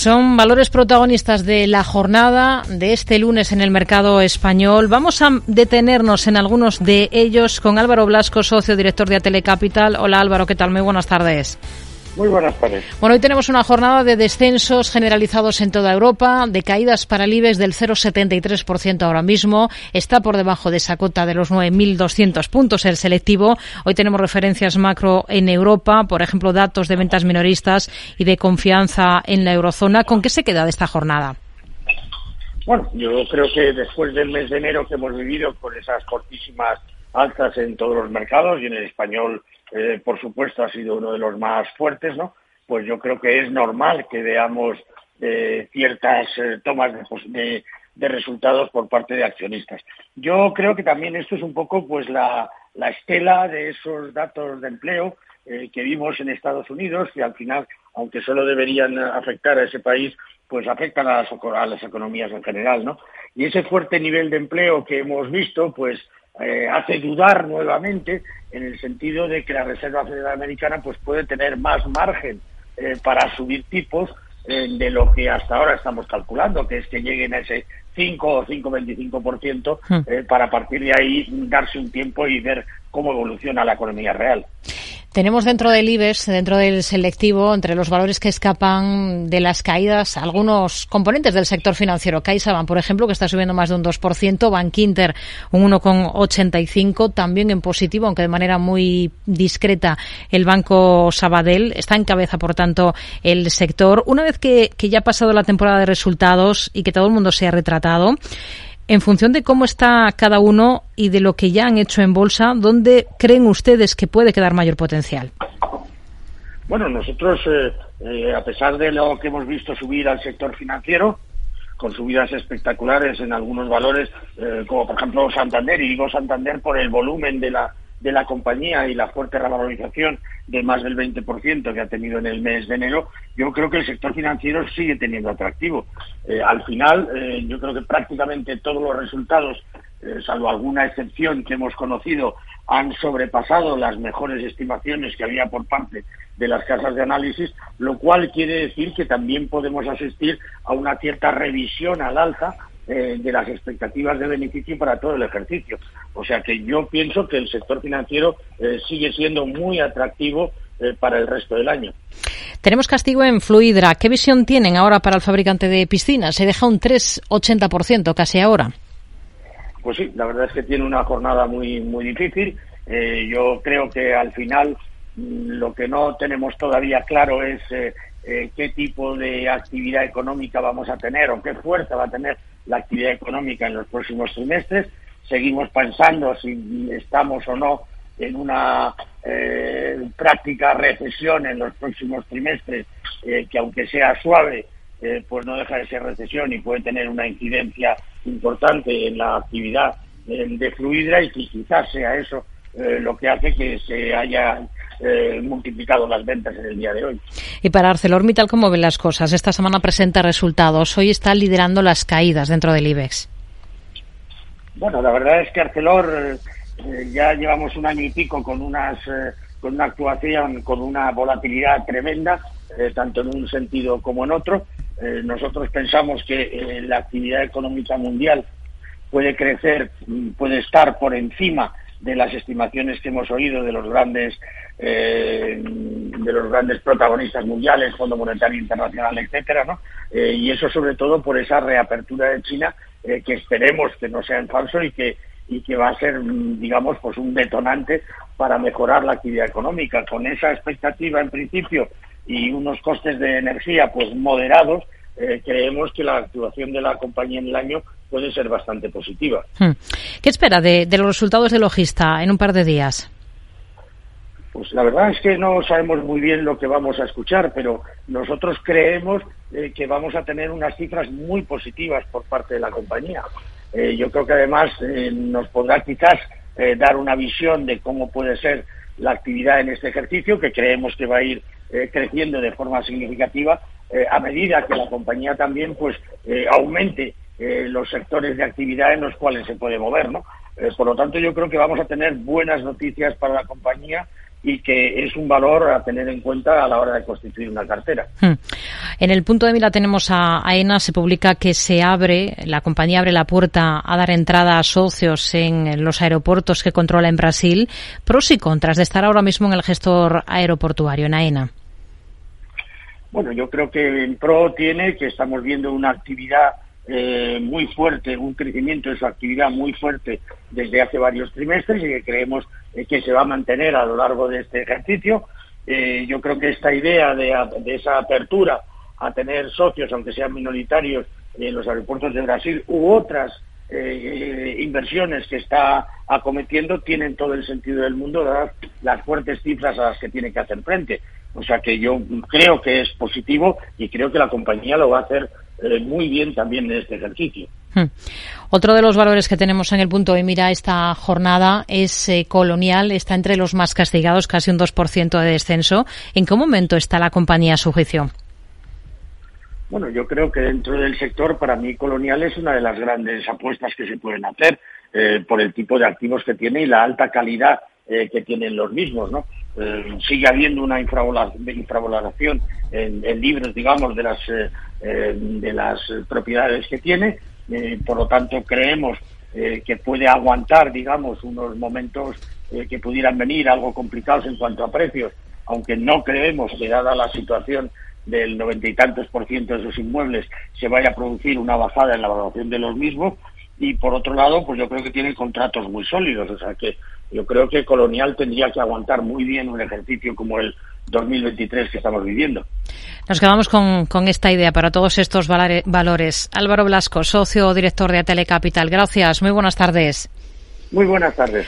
Son valores protagonistas de la jornada de este lunes en el mercado español. Vamos a detenernos en algunos de ellos con Álvaro Blasco, socio director de Atelecapital. Hola Álvaro, ¿qué tal? Muy buenas tardes. Muy buenas tardes. Bueno, hoy tenemos una jornada de descensos generalizados en toda Europa, de caídas para el IBEX del 0,73% ahora mismo. Está por debajo de esa cota de los 9.200 puntos el selectivo. Hoy tenemos referencias macro en Europa, por ejemplo, datos de ventas minoristas y de confianza en la eurozona. ¿Con qué se queda de esta jornada? Bueno, yo creo que después del mes de enero que hemos vivido con esas cortísimas altas en todos los mercados y en el español eh, por supuesto, ha sido uno de los más fuertes, ¿no? Pues yo creo que es normal que veamos eh, ciertas eh, tomas de, resultados por parte de accionistas. Yo creo que también esto es un poco pues la, estela de esos datos de empleo que vimos en Estados Unidos, que al final, aunque solo deberían afectar a ese país, pues afectan a las, a las economías en general, ¿no? Y ese fuerte nivel de empleo que hemos visto, pues eh, hace dudar nuevamente en el sentido de que la Reserva Federal Americana pues puede tener más margen eh, para subir tipos eh, de lo que hasta ahora estamos calculando, que es que lleguen a ese 5 o 5,25% hmm. para partir de ahí darse un tiempo y ver cómo evoluciona la economía real. Tenemos dentro del IBEX, dentro del selectivo, entre los valores que escapan de las caídas, algunos componentes del sector financiero. CaixaBank, por ejemplo, que está subiendo más de un 2%, Bank Inter un 1,85%, también en positivo, aunque de manera muy discreta, el Banco Sabadell está en cabeza, por tanto, el sector. Una vez que, que ya ha pasado la temporada de resultados y que todo el mundo se ha retratado, en función de cómo está cada uno y de lo que ya han hecho en bolsa, ¿dónde creen ustedes que puede quedar mayor potencial? Bueno, nosotros, eh, eh, a pesar de lo que hemos visto subir al sector financiero, con subidas espectaculares en algunos valores, eh, como por ejemplo Santander, y digo Santander por el volumen de la de la compañía y la fuerte revalorización de más del 20% que ha tenido en el mes de enero, yo creo que el sector financiero sigue teniendo atractivo. Eh, al final, eh, yo creo que prácticamente todos los resultados, eh, salvo alguna excepción que hemos conocido, han sobrepasado las mejores estimaciones que había por parte de las casas de análisis, lo cual quiere decir que también podemos asistir a una cierta revisión al alza eh, de las expectativas de beneficio para todo el ejercicio. O sea que yo pienso que el sector financiero eh, sigue siendo muy atractivo eh, para el resto del año. Tenemos castigo en Fluidra. ¿Qué visión tienen ahora para el fabricante de piscinas? Se deja un 3,80% casi ahora. Pues sí, la verdad es que tiene una jornada muy, muy difícil. yo creo que al final mm, lo que no tenemos todavía claro es qué tipo de actividad económica vamos a tener o qué fuerza va a tener la actividad económica en los próximos trimestres. Seguimos pensando si estamos o no en una eh, práctica recesión en los próximos trimestres, eh, que aunque sea suave, eh, pues no deja de ser recesión y puede tener una incidencia importante en la actividad de Fluidra y que quizás sea eso lo que hace que se haya multiplicado las ventas en el día de hoy. Y para ArcelorMittal, ¿cómo ven las cosas? Esta semana presenta resultados. Hoy está liderando las caídas dentro del IBEX. Bueno, la verdad es que Arcelor eh, ya llevamos un año y pico con unas eh, con una actuación con una volatilidad tremenda, eh, tanto en un sentido como en otro. nosotros pensamos que la actividad económica mundial puede crecer, mm, puede estar por encima de las estimaciones que hemos oído de los grandes eh, de los grandes protagonistas mundiales, Fondo Monetario Internacional, etcétera, ¿no? Eh, y eso sobre todo por esa reapertura de China eh, que esperemos que no sea en falso y que y que va a ser, digamos, pues un detonante para mejorar la actividad económica. Con esa expectativa, en principio, y unos costes de energía, pues moderados, creemos que la actuación de la compañía en el año puede ser bastante positiva. Hmm. ¿Qué espera de, de los resultados de Logista en un par de días? Pues la verdad es que no sabemos muy bien lo que vamos a escuchar, pero nosotros creemos eh, que vamos a tener unas cifras muy positivas por parte de la compañía. Eh, yo creo que además eh, nos podrá quizás dar una visión de cómo puede ser la actividad en este ejercicio, que creemos que va a ir creciendo de forma significativa a medida que la compañía también pues aumente los sectores de actividad en los cuales se puede mover, ¿no? por lo tanto, yo creo que vamos a tener buenas noticias para la compañía y que es un valor a tener en cuenta a la hora de constituir una cartera. Hmm. En el punto de mira tenemos a AENA, se publica que se abre, la compañía abre la puerta a dar entrada a socios en los aeropuertos que controla en Brasil. Pros y contras de estar ahora mismo en el gestor aeroportuario, en AENA. Bueno, yo creo que en pro tiene que estamos viendo una actividad eh, muy fuerte, un crecimiento de su actividad muy fuerte desde hace varios trimestres y que creemos eh, que se va a mantener a lo largo de este ejercicio. Eh, yo creo que esta idea de, esa apertura a tener socios, aunque sean minoritarios, en los aeropuertos de Brasil u otras inversiones que está acometiendo tienen todo el sentido del mundo, dadas las fuertes cifras a las que tiene que hacer frente. O sea que yo creo que es positivo y creo que la compañía lo va a hacer eh, muy bien también en este ejercicio. Hmm. Otro de los valores que tenemos en el punto de mira esta jornada es eh, Colonial, está entre los más castigados, casi un 2% de descenso. ¿En qué momento está la compañía a su juicio? Bueno, yo creo que dentro del sector, para mí, Colonial es una de las grandes apuestas que se pueden hacer eh, por el tipo de activos que tiene y la alta calidad que tienen los mismos, ¿no? Sigue habiendo una infravaloración en, en, libros, digamos, de las eh, de las propiedades que tiene. Eh, por lo tanto, creemos eh, que puede aguantar, digamos, unos momentos que pudieran venir algo complicados en cuanto a precios, aunque no creemos que, dada la situación del noventa y tantos por ciento de esos inmuebles, se vaya a producir una bajada en la valoración de los mismos. Y por otro lado, pues yo creo que tiene contratos muy sólidos, o sea que yo creo que Colonial tendría que aguantar muy bien un ejercicio como el 2023 que estamos viviendo. Nos quedamos con, con esta idea para todos estos valores. Álvaro Blasco, socio director de Atele Capital. Gracias. Muy buenas tardes. Muy buenas tardes.